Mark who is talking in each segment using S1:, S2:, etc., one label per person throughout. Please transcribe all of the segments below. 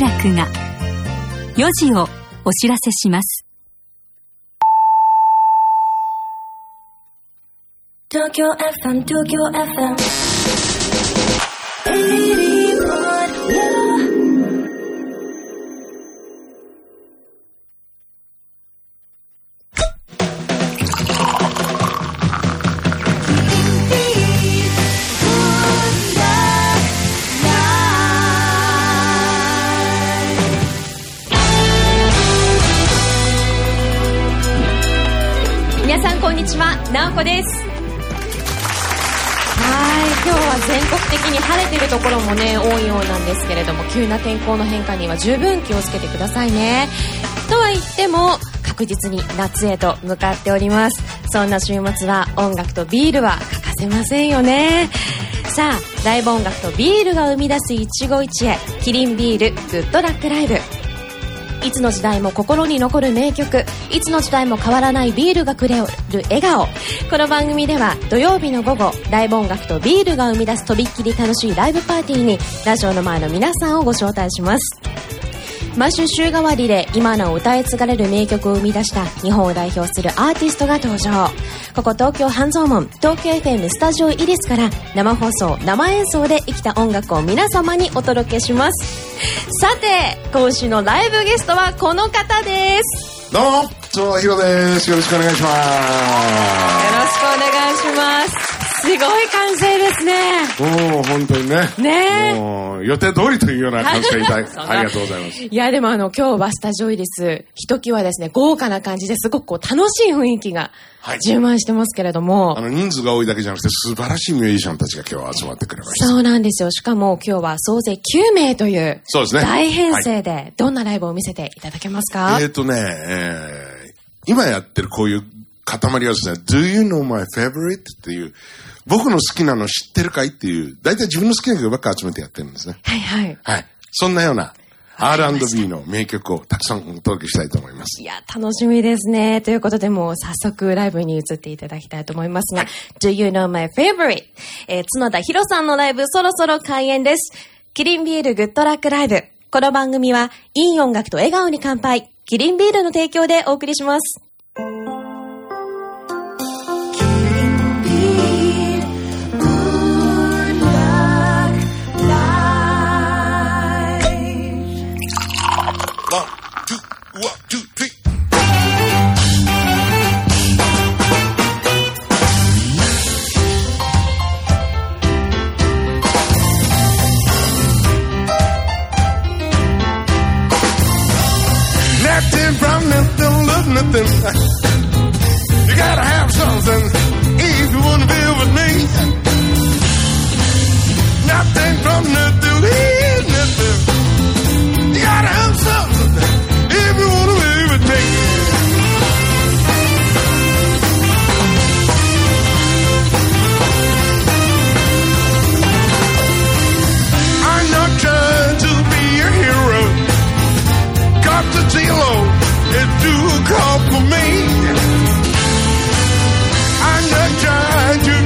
S1: 楽が。4時をお知らせします。
S2: 東京 FM 東京 FM
S3: 晴れてるところもね、多いようなんですけれども、急な天候の変化には十分気をつけてくださいね。とは言っても、確実に夏へと向かっております。そんな週末は音楽とビールは欠かせませんよね。さあ、ライブ音楽とビールが生み出す一期一会、キリンビールグッドラックライブ。いつの時代も心に残る名曲。いつの時代も変わらないビールがくれる笑顔。この番組では土曜日の午後ライブ音楽とビールが生み出すとびっきり楽しいライブパーティーにラジオの前の皆さんをご招待します。毎週週替わりで今なお歌い継がれる名曲を生み出した日本を代表するアーティストが登場。ここ東京半蔵門東京 FM スタジオイリスから生放送生演奏で生きた音楽を皆様にお届けします。さて今週のライブゲストはこの方です。
S4: どうも、長田ヒロです。よろしくお願いしま
S3: よろしくお願いしますすごい歓声ですね
S4: す。もう本当にね。
S3: ねえ
S4: もう予定通りというような感じがいたありがとうございます。
S3: いや、でもあの、今日はスタジオイリス、ひときわですね、豪華な感じですごくこう楽しい雰囲気が
S4: はい
S3: 充満してますけれども、
S4: あの人数が多いだけじゃなくて素晴らしいミュージシャンたちが今日は集まってくれました。
S3: そうなんですよ。しかも今日は総勢9名という
S4: そうですね
S3: 大編成で、どんなライブを見せていただけますか、
S4: えっ、とね、えー今やってるこういう塊はですね、Do you know my favorite? っていう、僕の好きなの知ってるかいっていう、大体自分の好きな曲ばっか集めてやってるんですね。
S3: はいはい。
S4: はい。そんなような R&B の名曲をたくさんお届けしたいと思います。
S3: いや、楽しみですね。ということで、もう早速ライブに移っていただきたいと思いますが、Do You Know My Favorite? えー角田博さんのライブそろそろ開演です。キリンビールグッドラックライブ。この番組は、いい音楽と笑顔に乾杯。キリンビールの提供でお送りします。
S4: Nothing. You gotta have something for me. I'm not trying to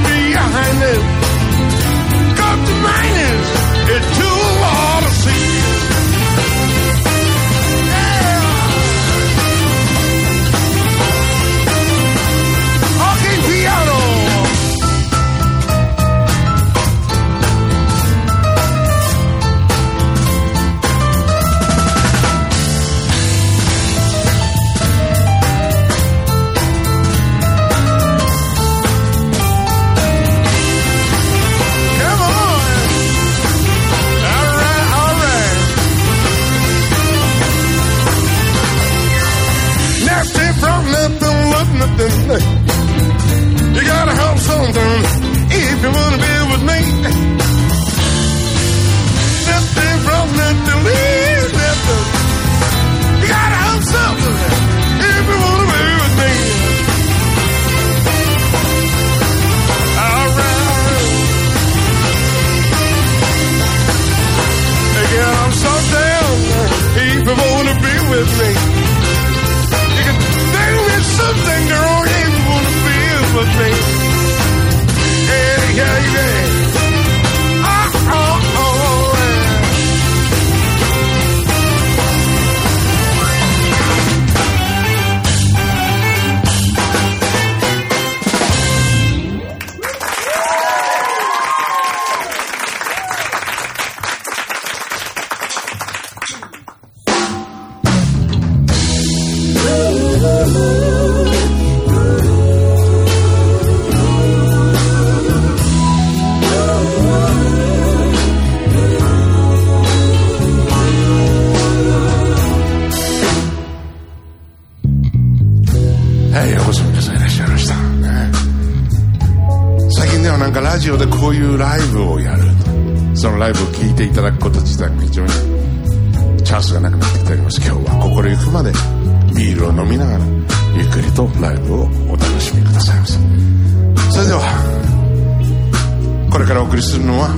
S4: 送りするのは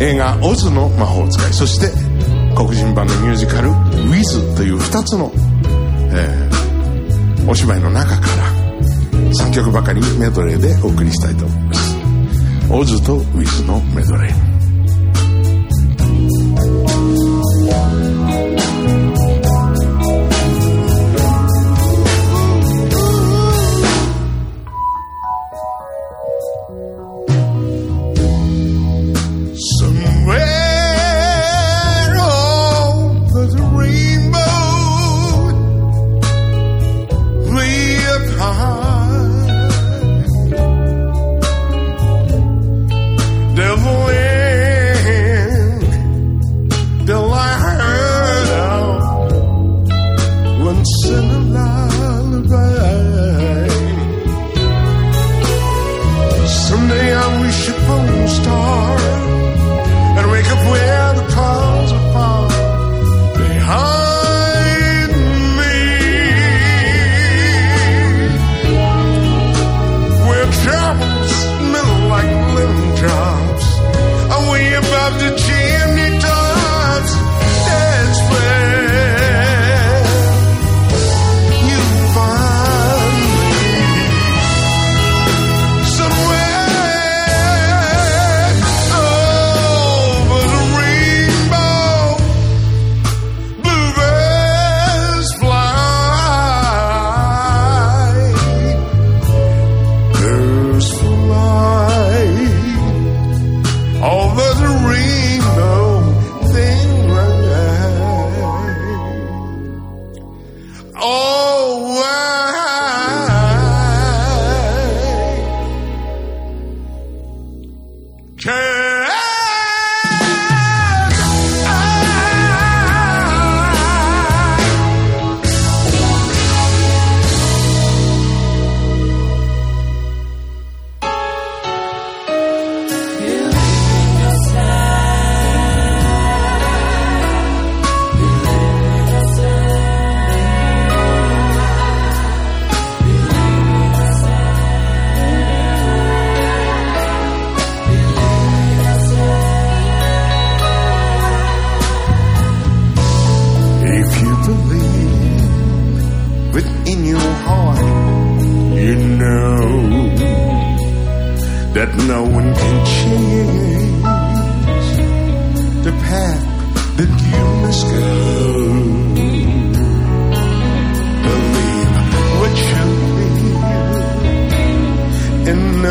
S4: 映画「オズの魔法使い」そして黒人版のミュージカル「Wiz」という2つの、えー、お芝居の中から3曲ばかりメドレーでお送りしたいと思います「オズと「」のメドレー。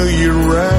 S4: you're right.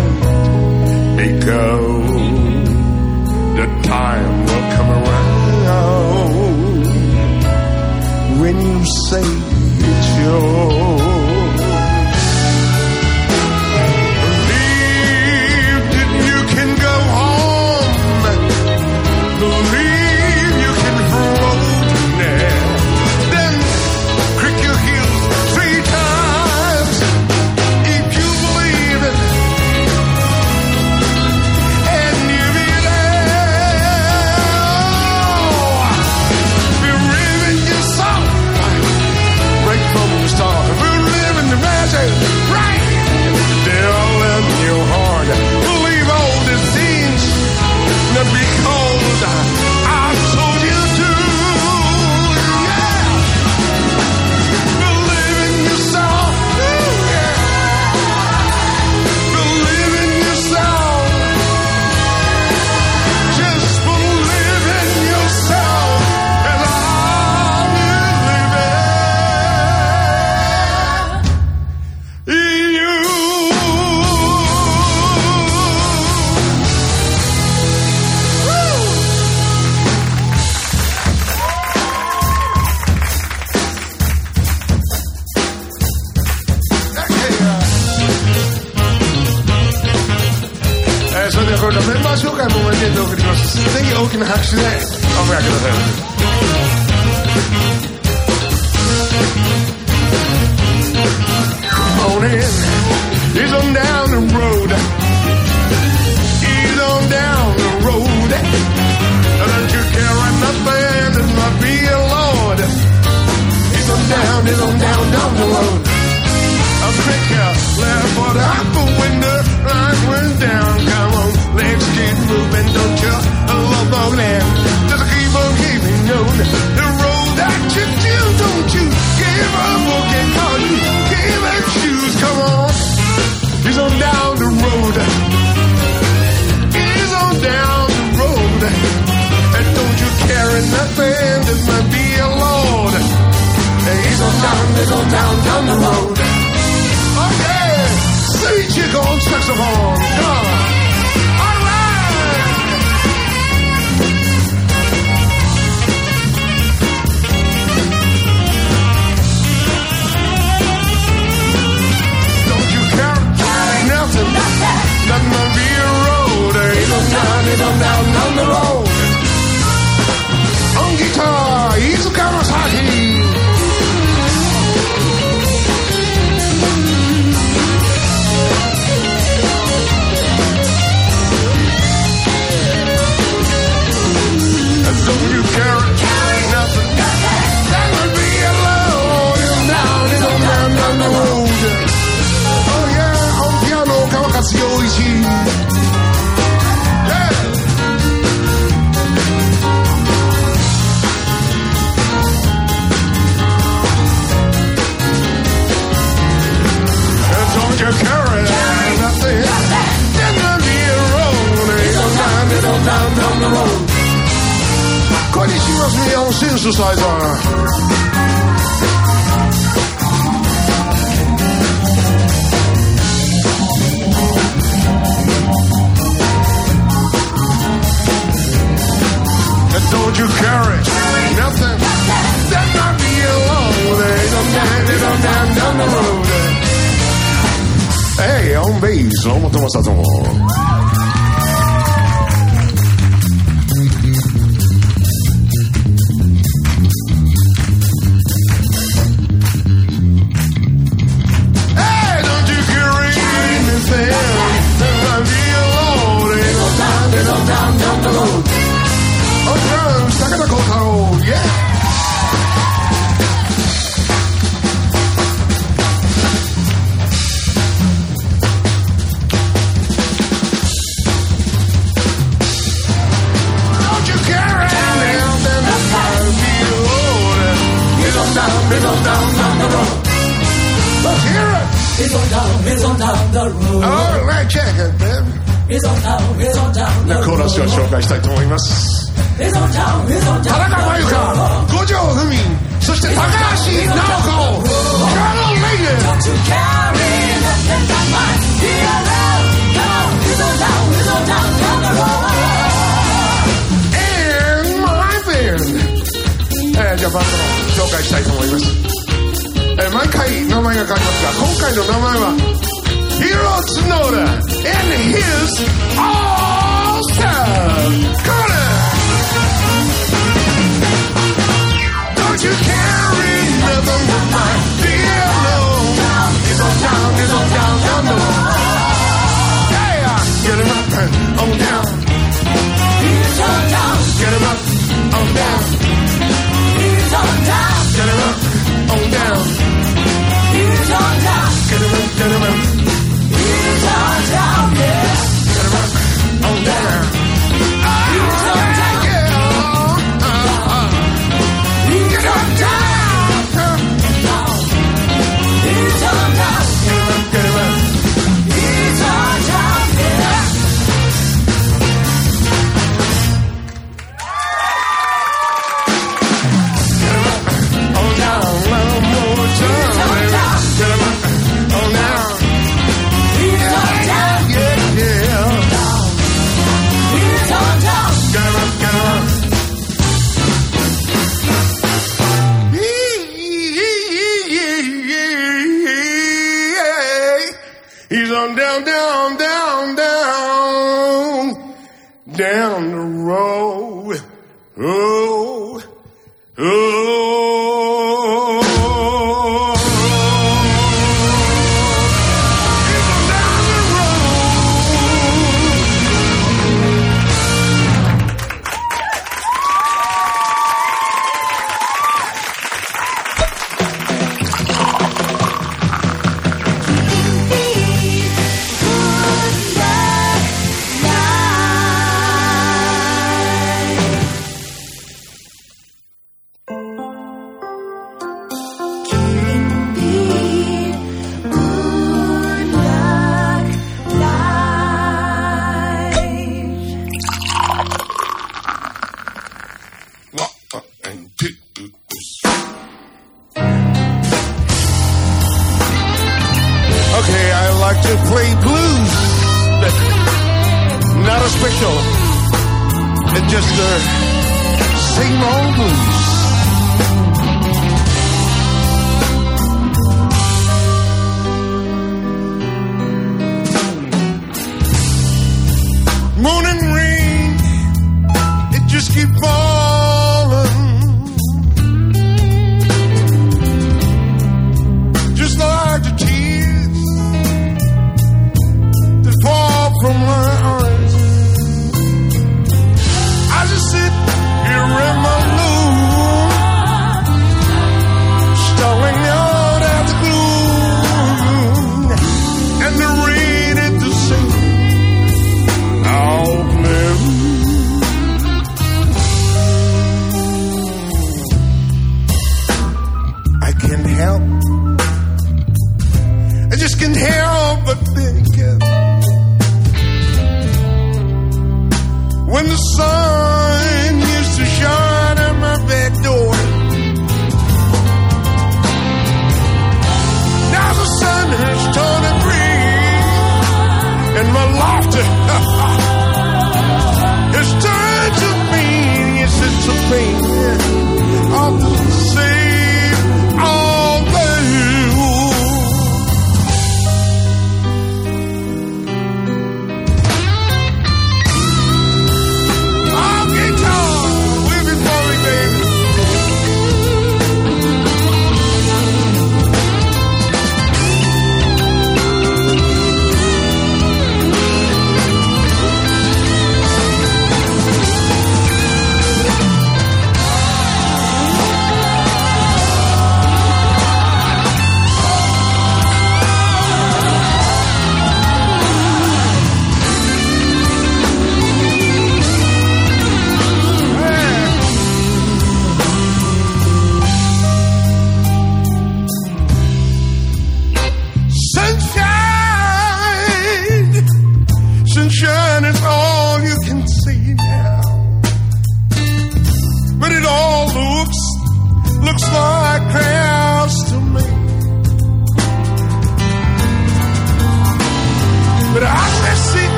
S4: Let's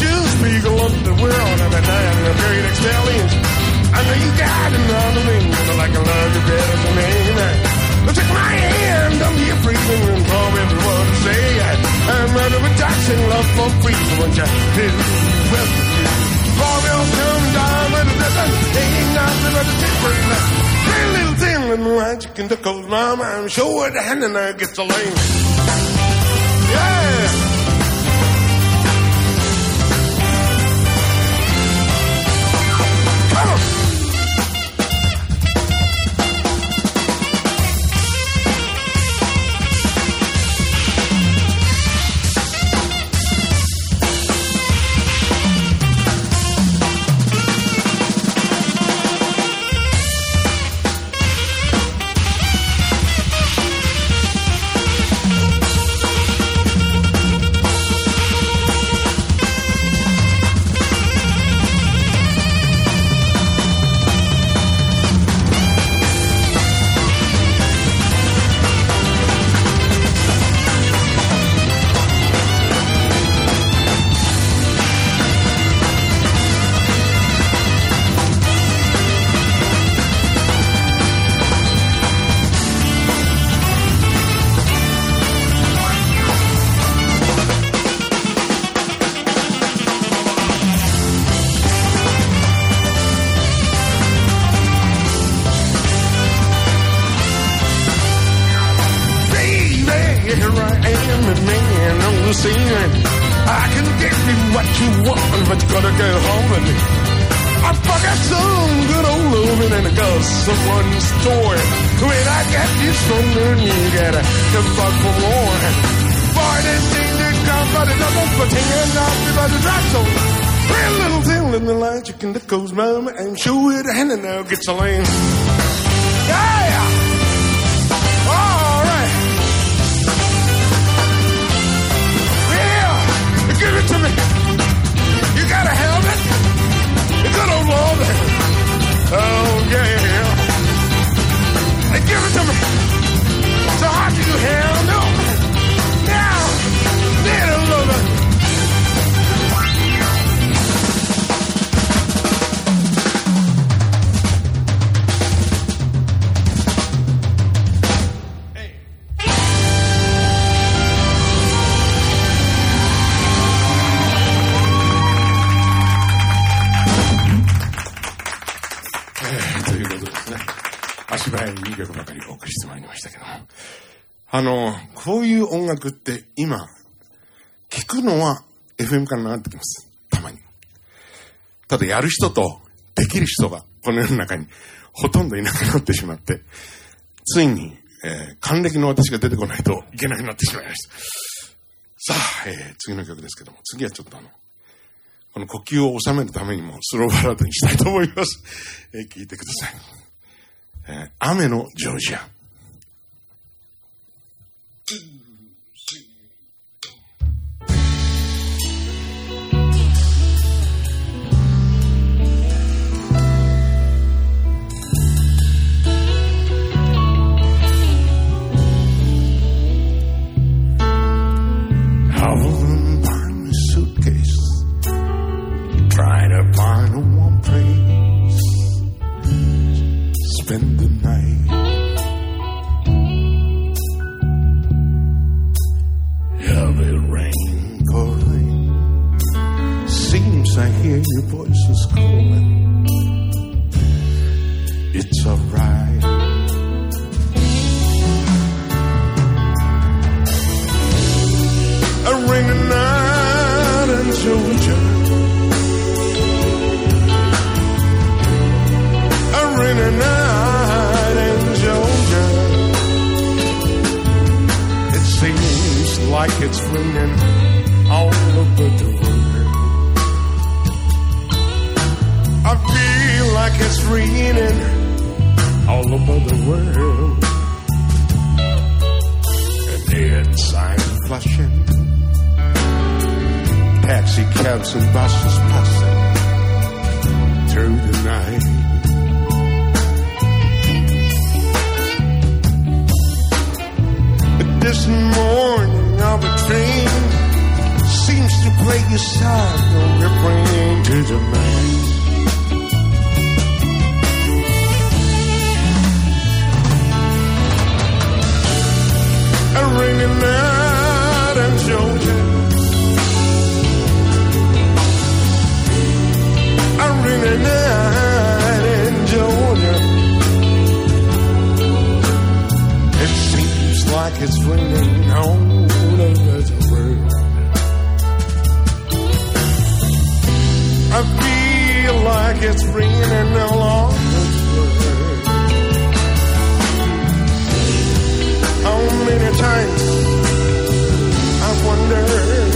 S4: shoes for you to the world every day and the period expelling. I know you got another me, and like I love you better than anything. But take my hand, I'm here freezing and for everyone to say I'm under reduction, love for free, so won't you feel well Four bills come down with ain't nothing but little cold mama, I'm sure the hand and I gets the lane. Yeah! Look goes mama and show it a hand and now gets a lane. Yeah! 足早に2曲ばかりお送りしてまいりましたけども。あの、こういう音楽って今、聞くのは FM から流れてきます。たまに。ただやる人とできる人がこの世の中にほとんどいなくなってしまって、ついに、えー還暦の私が出てこないといけなくなってしまいました。さあ、えー次の曲ですけども、次はちょっとあの、この呼吸を収めるためにもスローバラードにしたいと思います。えー聞いてください。え雨のジョージア。Voices calling. It's alright. A ringing night in Georgia. A ringing night in Georgia. It seems like it's ringing all over the like it's raining all over the world. And it's I'm flashing taxi cabs and buses passing through the night. But this morning of a train seems to play a sad refrain to the night. A rainy night in Georgia. a rainy night in Georgia. It seems like it's raining all over the world. I feel like it's raining all many times. I wonder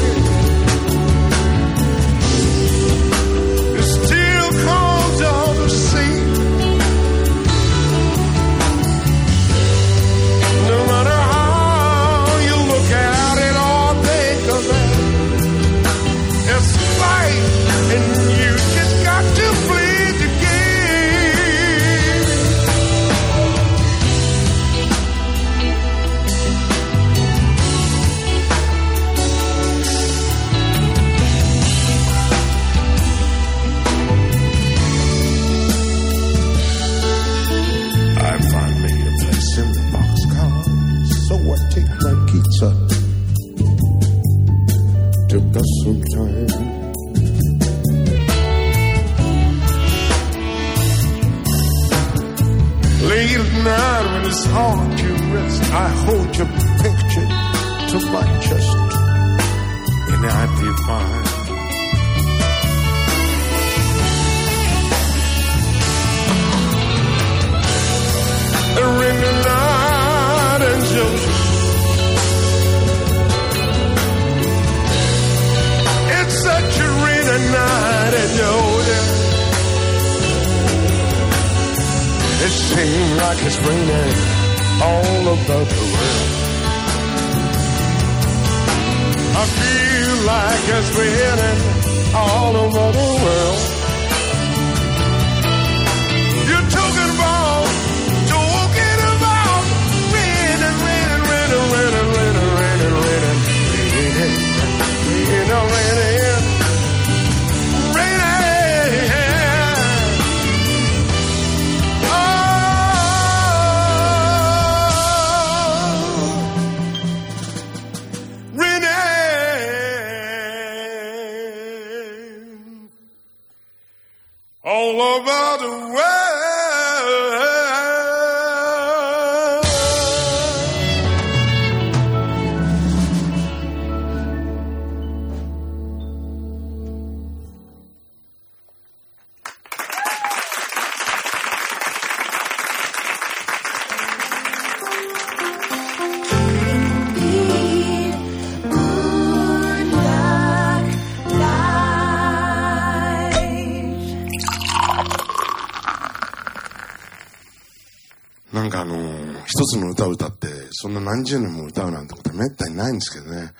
S4: 何十年も歌うなんてことはめったにないんですけどね。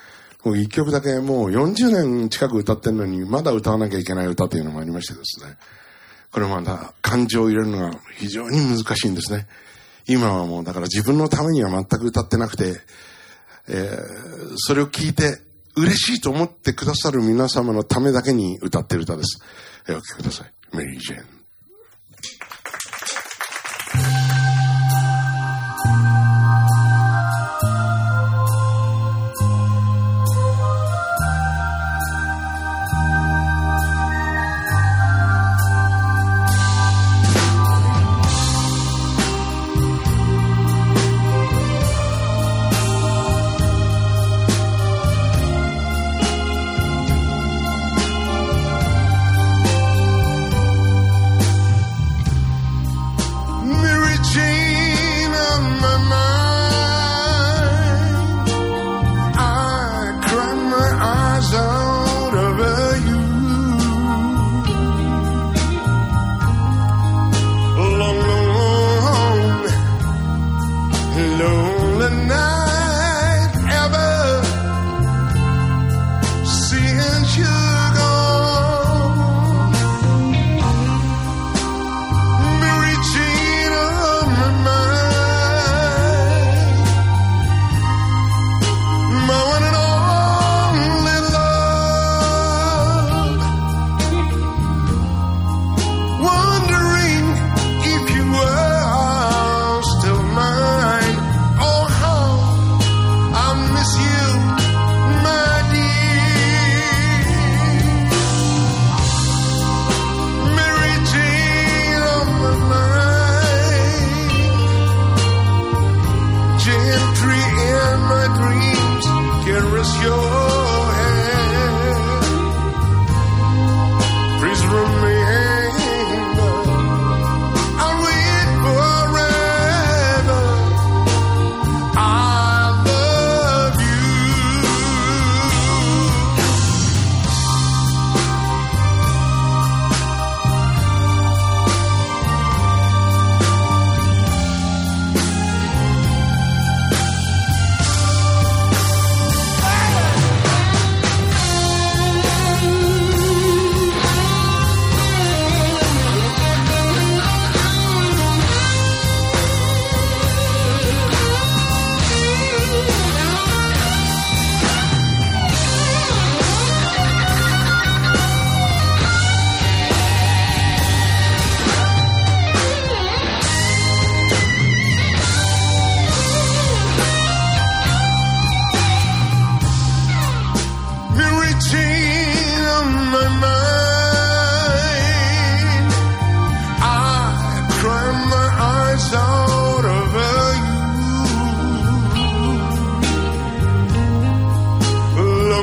S4: もう一曲だけもう40年近く歌ってるのに、まだ歌わなきゃいけない歌というのもありましてですね。これまた感情を入れるのが非常に難しいんですね。今はもうだから自分のためには全く歌ってなくて、えーそれを聞いて嬉しいと思ってくださる皆様のためだけに歌ってる歌です。えーお聴きください。メリー・ジェーン。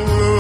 S4: road.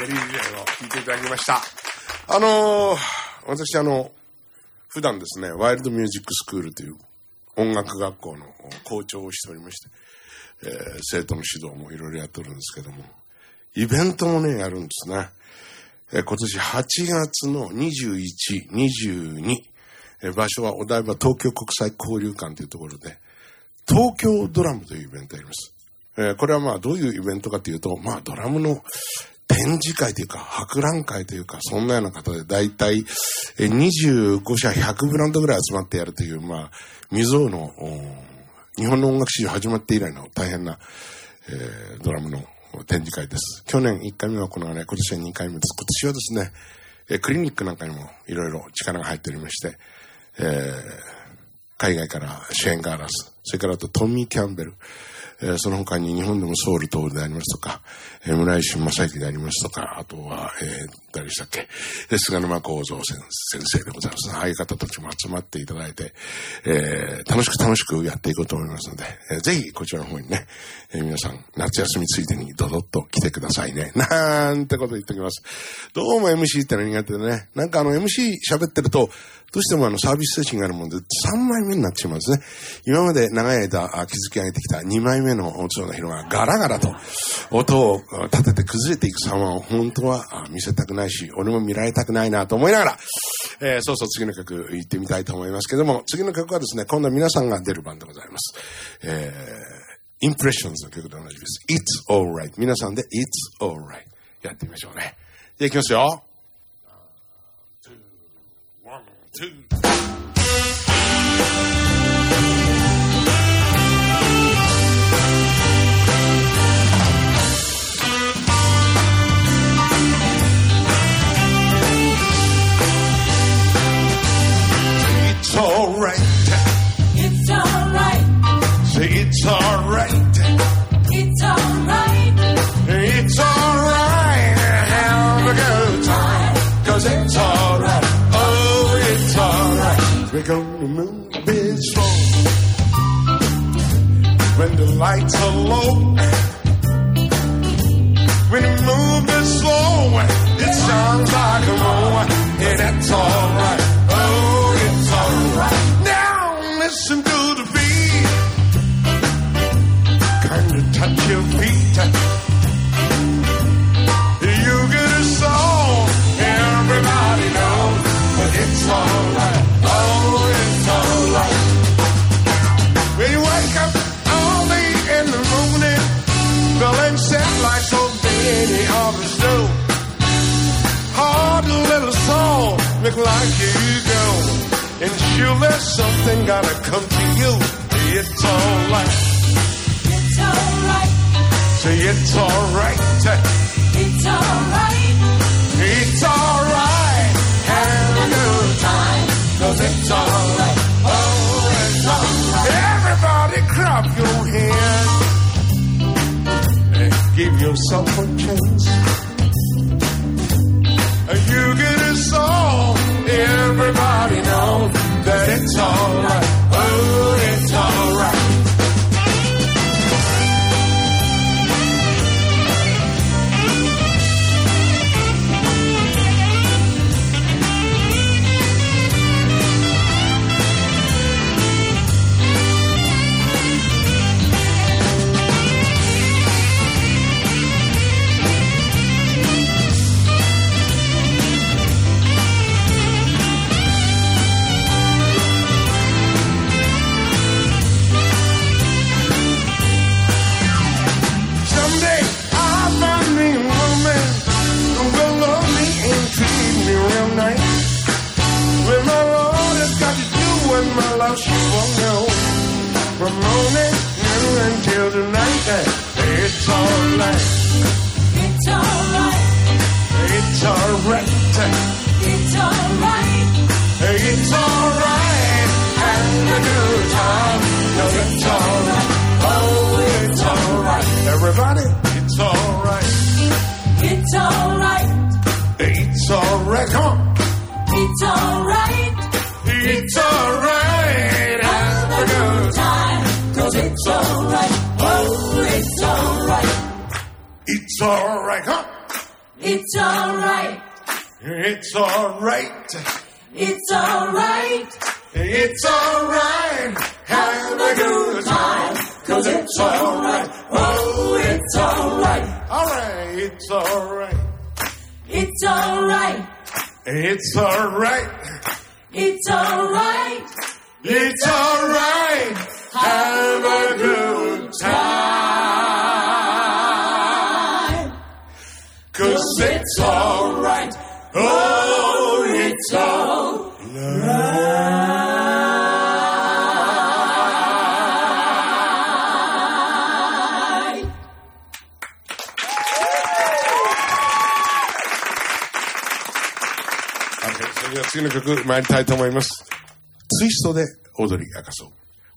S4: メリー・ジェイを聞いていただきました。あのー私あの、普段ですね、ワイルドミュージックスクールという音楽学校の校長をしておりまして、えー生徒の指導もいろいろやってるんですけども、イベントもね、やるんですね。えー今年8月の21、22、え場所はお台場東京国際交流館というところで、東京ドラムというイベントをやります。えーこれはまあどういうイベントかというと、まあドラムの展示会というか、博覧会というか、そんなような方で、だいたい25社100ブランドぐらい集まってやるという、まあ、未曾有の、日本の音楽史上始まって以来の大変な、えードラムの展示会です。去年1回目は行われ、今年は2回目です。今年はですね、えクリニックなんかにもいろいろ力が入っておりまして、えー海外からシェーン・ガーラス、それからあとトミー・キャンベル、えーその他に日本でもソウル・トールでありますとか、えー村石正幸でありますとか、あとは、えー誰でしたっけ、えー菅沼幸三先生でございます。ああいう方たちも集まっていただいて、えー楽しく楽しくやっていこうと思いますので、えーぜひこちらの方にね、えー皆さん夏休みついでにドドッと来てくださいね。なんてこと言っておきます。どうも MC っての苦手でね、なんかあの MC 喋ってると、どうしてもあのサービス精神があるもんで3枚目になってしまうんですね。今まで長い間築き上げてきた2枚目の音の広がガラガラと音を立てて崩れていく様を本当は見せたくないし、俺も見られたくないなと思いながら、えーそうそう次の曲行ってみたいと思いますけども、次の曲はですね、今度皆さんが出る番でございます。えー、インプレッションズの曲で同じです。It's alright. 皆さんで It's alright. やってみましょうね。じゃあ行きますよ。One, two. It's alright.
S5: It's alright,
S4: Say it's alright.
S5: it's alright.
S4: It's alright. Have a good time. Cause it's alright. Oh, it's alright. We're gonna move it slow. When the lights are low. When you move it slow, it sounds like a roar. And it's alright. Like you go. And surely something gotta come to you. It's alright.
S5: It's alright,
S4: Say it's alright.
S5: it's alright.
S4: It's alright. Have a good time. Cause it's alright. Oh, it's alright. Everybody clap your hands. And give yourself a chance. Everybody knows that it's alright. She won't know. From morning until. Eh, it's alright.
S5: It's alright.
S4: It's alright. Eh.
S5: It's alright.
S4: It's alright. Have a good time. No, it's alright. Oh, it's alright. Everybody, it's alright.
S5: It's alright.
S4: It's alright. Come on.
S5: It's alright.
S4: It's alright.
S5: Cause it's alright. Oh, it's alright.
S4: It's alright. On.
S5: It's alright.
S4: It's alright.
S5: It's alright.
S4: It's alright. Have a good time.
S5: Cause it's alright. Oh, it's alright.
S4: Alright. It's alright.
S5: It's alright.
S4: It's alright.
S5: It's alright.
S4: It's alright. Have a good time. Cause it's alright. Oh, it's
S5: alright.
S4: Okay, それでは次の曲参りたいと思います。ツイストで踊り明かそう。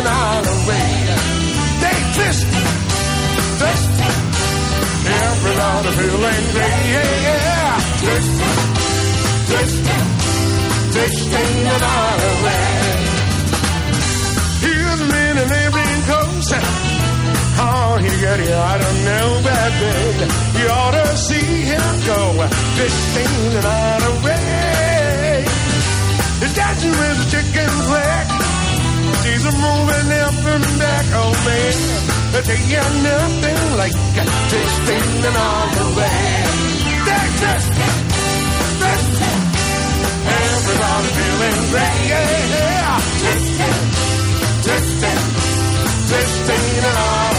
S4: stain an hour away. They twist, twist. Everybody feeling great, yeah, yeah. Twist, twist, twisting an hour away. Here's man and everything close. Oh, he got it, I don't know, then you ought to see him go. Twisting an hour away. He's dancing with a chicken flag. She's are moving up and back, oh man. They got nothing like a just spinning all the way. Texas, everybody feeling great, yeah. Texas, Texas, Texas, all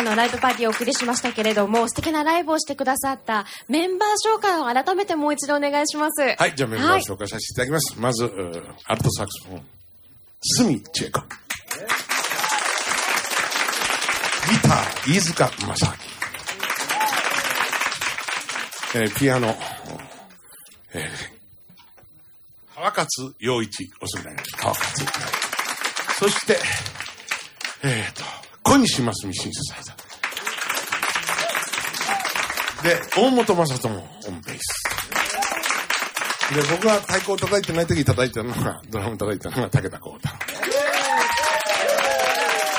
S3: さんのライブパーティーをお送りしましたけれども、素敵なライブをしてくださったメンバー紹介を改めてもう一度お願いします。
S4: はい、じゃあメンバー紹介させていただきます。まず、うーアルトサックスフォン、スミチェコ。ギター、飯塚正明。えーピアノ、えー川勝陽一、お世話になります。川勝。そして、えっ、と、小西真澄シンセサイザー。で、大本正人もオンベース。で、僕が太鼓を叩いてない時に叩いてるのが、ドラム叩いてるのが武田幸太郎。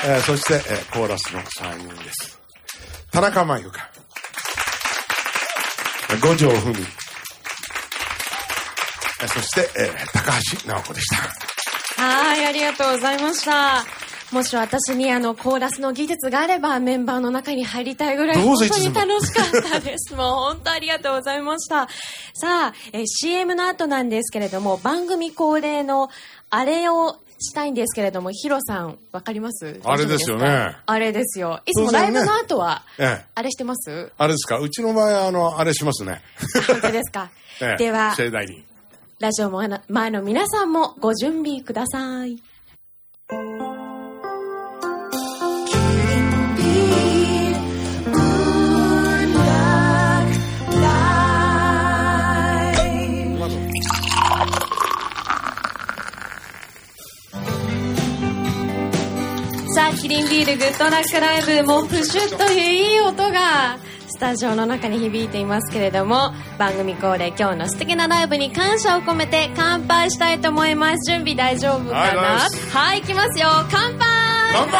S4: えーそして、えーコーラスの3人です。田中真由香。五条文。えーそして、えー高橋直子でした。
S3: はい、ありがとうございました。もし私にあの、コーラスの技術があればメンバーの中に入りたいぐらい本当に楽しかったです。もう本当ありがとうございました。さあ、えー CM の後なんですけれども、番組恒例のあれをしたいんですけれども、ヒロさん、わかります？
S4: あれですよね
S3: あれですよ。いつもライブの後は、
S4: ええ
S3: あれしてます？
S4: あれですか？うちの場合は、あの、あれしますね。
S3: 本当ですか？
S4: ええ
S3: では。ラジオ前の前の皆さんもご準備ください。あ、キリンビールグッドラックライブ、もうプシュッといういい音が、スタジオの中に響いていますけれども、番組恒例今日の素敵なライブに感謝を込めて乾杯したいと思います。準備大丈夫か
S4: はい
S3: なはい、いきますよ。乾杯！
S4: 乾杯！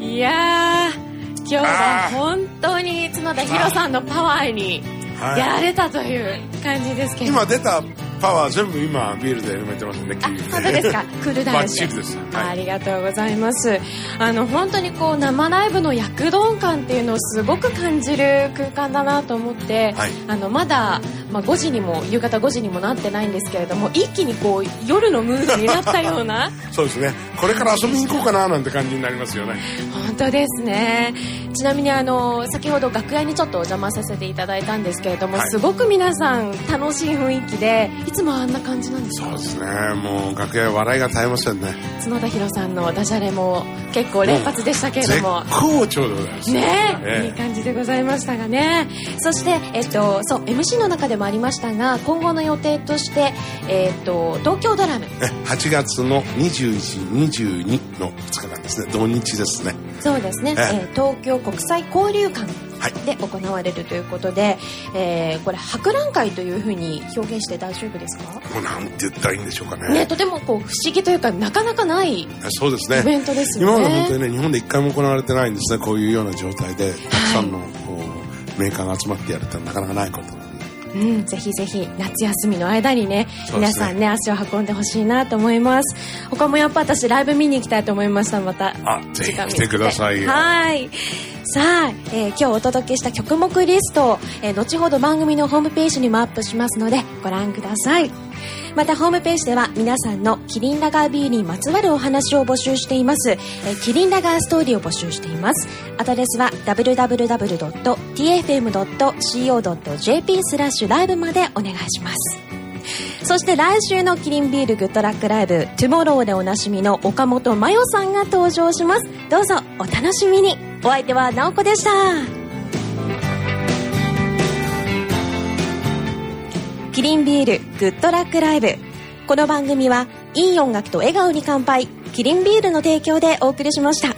S3: いやー、今日は本当に角田博さんのパワーに
S4: はい。
S3: やられたという感じですけど。
S4: 今出たパワー全部今ビールで埋めてますんで、
S3: あ、本当ですか。クールダウンして。
S4: ですはい
S3: ありがとうございます。あの、本当にこう、生ライブの躍動感っていうのをすごく感じる空間だなと思って、
S4: はい
S3: あの、まだ、まあ、5時にも、夕方5時にもなってないんですけれども、一気にこう、夜のムードになったような、
S4: そうですね。これから遊びに行こうかななんて感じになりますよね。
S3: 本当ですね。ちなみにあの、先ほど楽屋にちょっとお邪魔させていただいたんですけれども、
S4: はい
S3: すごく皆さん楽しい雰囲気で、いつもあんな感じなんですか
S4: そうですね。もう楽屋笑いが絶えませんね。
S3: 角田博さんのダジャレも結構連発でしたけれど
S4: 絶
S3: も。
S4: 好調でございます。
S3: ねえ、
S4: ええ
S3: いい感じでございましたがね。そして、えっと、そう、MC の中でもありましたが、今後の予定として、えっと、東京ドラム。
S4: え8月の21、22の2日間ですね。土日ですね。
S3: そうですね、
S4: ええ
S3: えー東京国際交流館
S4: はい
S3: で行われるということで、えーこれ博覧会というふうに表現して大丈夫ですか？
S4: もうなんて言ったらいいんでしょうかね。
S3: ね、とてもこう不思議というかなかなかない
S4: そうです
S3: イベ
S4: ね。
S3: ントですよね。
S4: 今まで本当にね、日本で一回も行われてないんですね。こういうような状態で、たくさんのこうメーカーが集まってやるってなかなかないこと。
S3: うん、ぜひぜひ夏休みの間にね
S4: ね。
S3: 皆さんね足を運んでほしいなと思います。他もやっぱ私ライブ見に行きたいと思いました。また
S4: あぜひ来てくださいよ。
S3: はい。さあ、えー今日お届けした曲目リスト、えー後ほど番組のホームページにもアップしますのでご覧くださいまたホームページでは皆さんのキリンラガービールにまつわるお話を募集しています、えキリンラガーストーリーを募集していますアドレスは www.tfm.co.jp スラッシュライブまでお願いしますそして来週のキリンビールグッドラックライブ、 TOMORROW でおなじみの岡本真夜さんが登場します。どうぞお楽しみに。お相手は直子でした。キリンビールグッドラックライブ。この番組は、いい音楽と笑顔に乾杯、キリンビールの提供でお送りしました。